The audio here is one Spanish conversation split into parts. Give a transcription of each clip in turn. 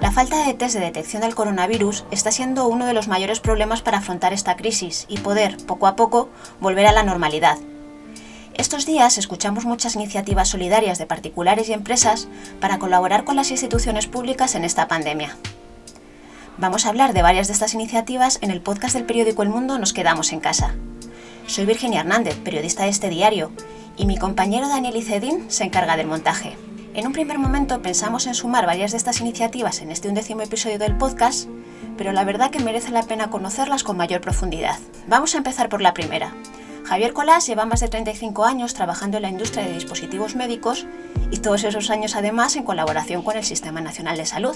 La falta de test de detección del coronavirus está siendo uno de los mayores problemas para afrontar esta crisis y poder, poco a poco, volver a la normalidad. Estos días escuchamos muchas iniciativas solidarias de particulares y empresas para colaborar con las instituciones públicas en esta pandemia. Vamos a hablar de varias de estas iniciativas en el podcast del periódico El Mundo Nos Quedamos en Casa. Soy Virginia Hernández, periodista de este diario, y mi compañero Daniel Icedín se encarga del montaje. En un primer momento pensamos en sumar varias de estas iniciativas en este undécimo episodio del podcast, pero la verdad que merece la pena conocerlas con mayor profundidad. Vamos a empezar por la primera. Javier Colás lleva más de 35 años trabajando en la industria de dispositivos médicos y todos esos años además en colaboración con el Sistema Nacional de Salud.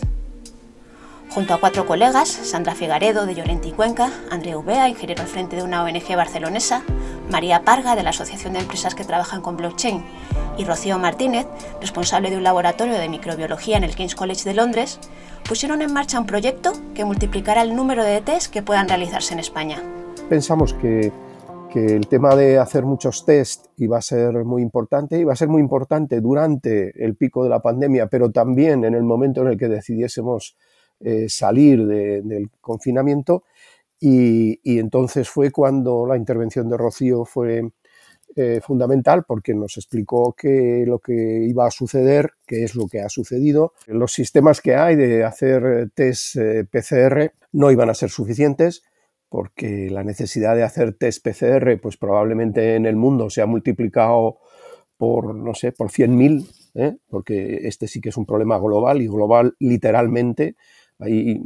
Junto a cuatro colegas, Sandra Figaredo de Llorente y Cuenca, Andrea Ubea, ingeniero al frente de una ONG barcelonesa, María Parga de la Asociación de Empresas que Trabajan con Blockchain y Rocío Martínez, responsable de un laboratorio de microbiología en el King's College de Londres, pusieron en marcha un proyecto que multiplicará el número de test que puedan realizarse en España. Pensamos que, que el tema de hacer muchos test iba a ser muy importante, iba a ser muy importante durante el pico de la pandemia, pero también en el momento en el que decidiésemos eh, salir del confinamiento. Y, entonces fue cuando la intervención de Rocío fue eh, fundamental porque nos explicó que lo que iba a suceder, que es lo que ha sucedido. Los sistemas que hay de hacer test eh, PCR no iban a ser suficientes porque la necesidad de hacer test PCR pues probablemente en el mundo se ha multiplicado por, no sé, por 100.000, ¿eh? porque este sí que es un problema global y global literalmente. Hay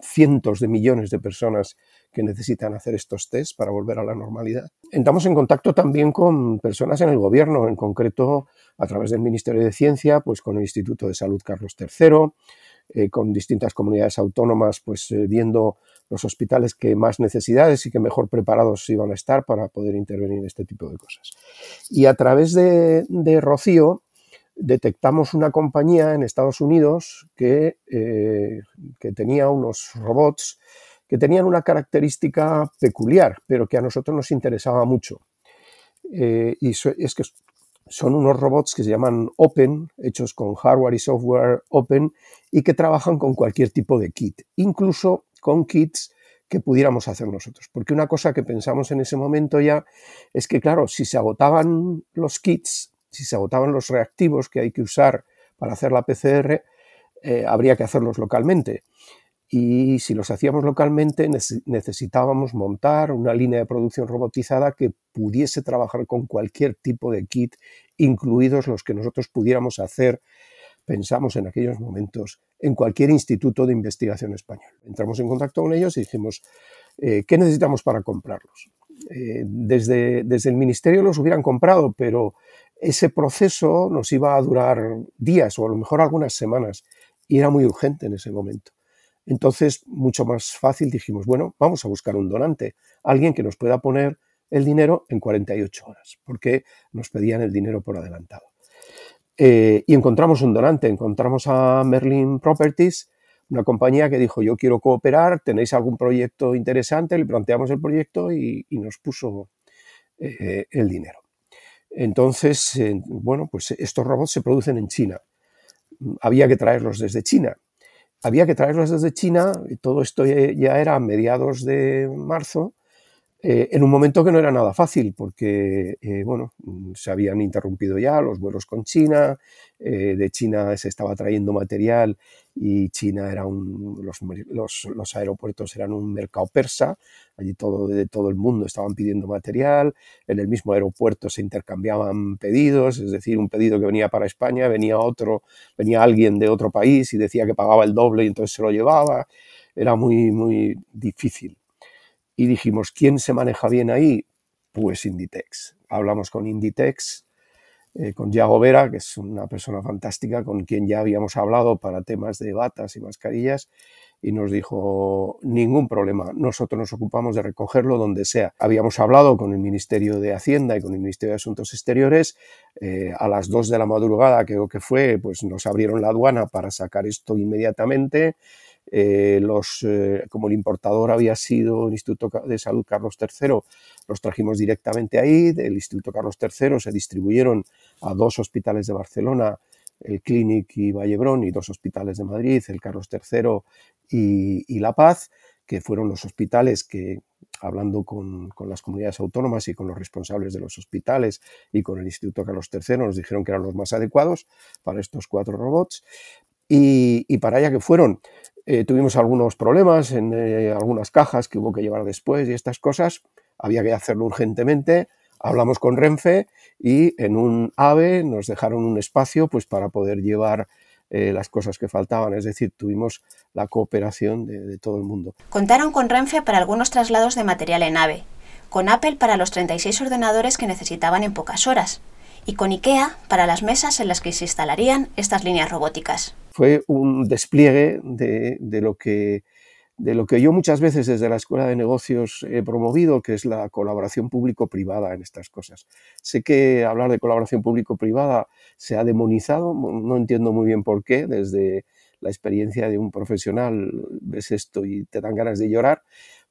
cientos de millones de personas que necesitan hacer estos test para volver a la normalidad. Entramos en contacto también con personas en el gobierno, en concreto a través del Ministerio de Ciencia, pues con el Instituto de Salud Carlos III, eh, con distintas comunidades autónomas, pues eh, viendo los hospitales que más necesidades y que mejor preparados iban a estar para poder intervenir en este tipo de cosas. Y a través de, Rocío detectamos una compañía en Estados Unidos que, eh, que tenía unos robots que tenían una característica peculiar, pero que a nosotros nos interesaba mucho. Eh, y es que son unos robots que se llaman Open, hechos con hardware y software Open, y que trabajan con cualquier tipo de kit, incluso con kits que pudiéramos hacer nosotros. Porque una cosa que pensamos en ese momento ya es que, claro, si se agotaban los kits, si se agotaban los reactivos que hay que usar para hacer la PCR, eh, habría que hacerlos localmente y si los hacíamos localmente necesitábamos montar una línea de producción robotizada que pudiese trabajar con cualquier tipo de kit, incluidos los que nosotros pudiéramos hacer, pensamos en aquellos momentos, en cualquier instituto de investigación español. Entramos en contacto con ellos y dijimos, eh, ¿qué necesitamos para comprarlos? Eh, desde, desde el ministerio los hubieran comprado, pero ese proceso nos iba a durar días o a lo mejor algunas semanas y era muy urgente en ese momento. Entonces, mucho más fácil dijimos, bueno, vamos a buscar un donante, alguien que nos pueda poner el dinero en 48 horas, porque nos pedían el dinero por adelantado. Eh, y encontramos un donante, encontramos a Merlin Properties, una compañía que dijo, yo quiero cooperar, tenéis algún proyecto interesante, le planteamos el proyecto y, nos puso eh, el dinero. Entonces, eh, bueno, pues estos robots se producen en China. Había que traerlos desde China había que traerlos desde China, todo esto ya era a mediados de marzo, eh, en un momento que no era nada fácil, porque eh, bueno, se habían interrumpido ya los vuelos con China, eh, de China se estaba trayendo material y China era un, los, los, aeropuertos eran un mercado persa, allí todo, de todo el mundo estaban pidiendo material, en el mismo aeropuerto se intercambiaban pedidos, es decir, un pedido que venía para España, venía otro, venía alguien de otro país y decía que pagaba el doble y entonces se lo llevaba, era muy, muy difícil y dijimos, ¿quién se maneja bien ahí? Pues Inditex. Hablamos con Inditex, eh, con Yago Vera, que es una persona fantástica con quien ya habíamos hablado para temas de batas y mascarillas, y nos dijo, ningún problema, nosotros nos ocupamos de recogerlo donde sea. Habíamos hablado con el Ministerio de Hacienda y con el Ministerio de Asuntos Exteriores, eh, a las dos de la madrugada creo que fue, pues nos abrieron la aduana para sacar esto inmediatamente, eh, los, eh, como el importador había sido el Instituto de Salud Carlos III, los trajimos directamente ahí. Del Instituto Carlos III se distribuyeron a dos hospitales de Barcelona el Clinic y Vallebrón y dos hospitales de Madrid, el Carlos III y, La Paz, que fueron los hospitales que, hablando con, las comunidades autónomas y con los responsables de los hospitales y con el Instituto Carlos III, nos dijeron que eran los más adecuados para estos cuatro robots. Y, para allá que fueron, eh, tuvimos algunos problemas en eh, algunas cajas que hubo que llevar después y estas cosas. Había que hacerlo urgentemente hablamos con Renfe y en un AVE nos dejaron un espacio pues para poder llevar eh, las cosas que faltaban, es decir, tuvimos la cooperación de, todo el mundo. Contaron con Renfe para algunos traslados de material en AVE, con Apple para los 36 ordenadores que necesitaban en pocas horas y con IKEA para las mesas en las que se instalarían estas líneas robóticas. Fue un despliegue de, lo que de lo que yo muchas veces desde la Escuela de Negocios he promovido, que es la colaboración público-privada en estas cosas. Sé que hablar de colaboración público-privada se ha demonizado, no entiendo muy bien por qué, desde la experiencia de un profesional ves esto y te dan ganas de llorar,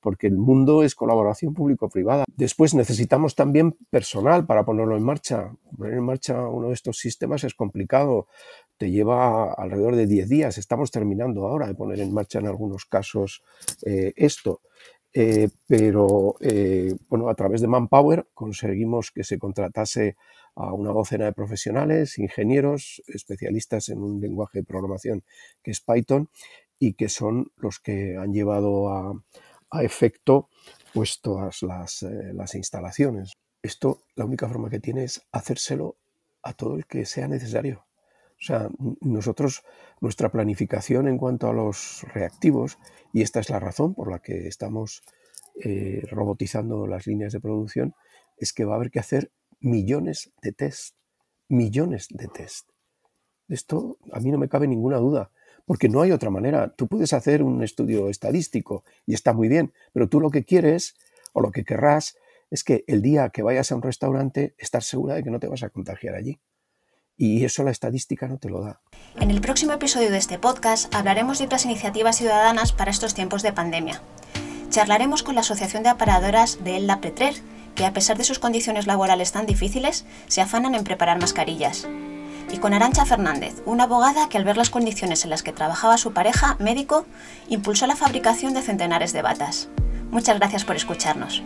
porque el mundo es colaboración público-privada. Después necesitamos también personal para ponerlo en marcha. Poner en marcha uno de estos sistemas es complicado te lleva alrededor de 10 días. Estamos terminando ahora de poner en marcha en algunos casos eh, esto. Eh, pero eh, bueno, a través de Manpower conseguimos que se contratase a una docena de profesionales, ingenieros, especialistas en un lenguaje de programación que es Python y que son los que han llevado a, efecto pues todas las, las instalaciones. Esto la única forma que tiene es hacérselo a todo el que sea necesario. O sea, nosotros, nuestra planificación en cuanto a los reactivos, y esta es la razón por la que estamos eh, robotizando las líneas de producción, es que va a haber que hacer millones de test, millones de test. Esto a mí no me cabe ninguna duda, porque no hay otra manera. Tú puedes hacer un estudio estadístico y está muy bien, pero tú lo que quieres o lo que querrás es que el día que vayas a un restaurante estar segura de que no te vas a contagiar allí. Y eso la estadística no te lo da. En el próximo episodio de este podcast hablaremos de otras iniciativas ciudadanas para estos tiempos de pandemia. Charlaremos con la Asociación de Aparadoras de El Pretrer, que a pesar de sus condiciones laborales tan difíciles, se afanan en preparar mascarillas. Y con Arancha Fernández, una abogada que al ver las condiciones en las que trabajaba su pareja, médico, impulsó la fabricación de centenares de batas. Muchas gracias por escucharnos.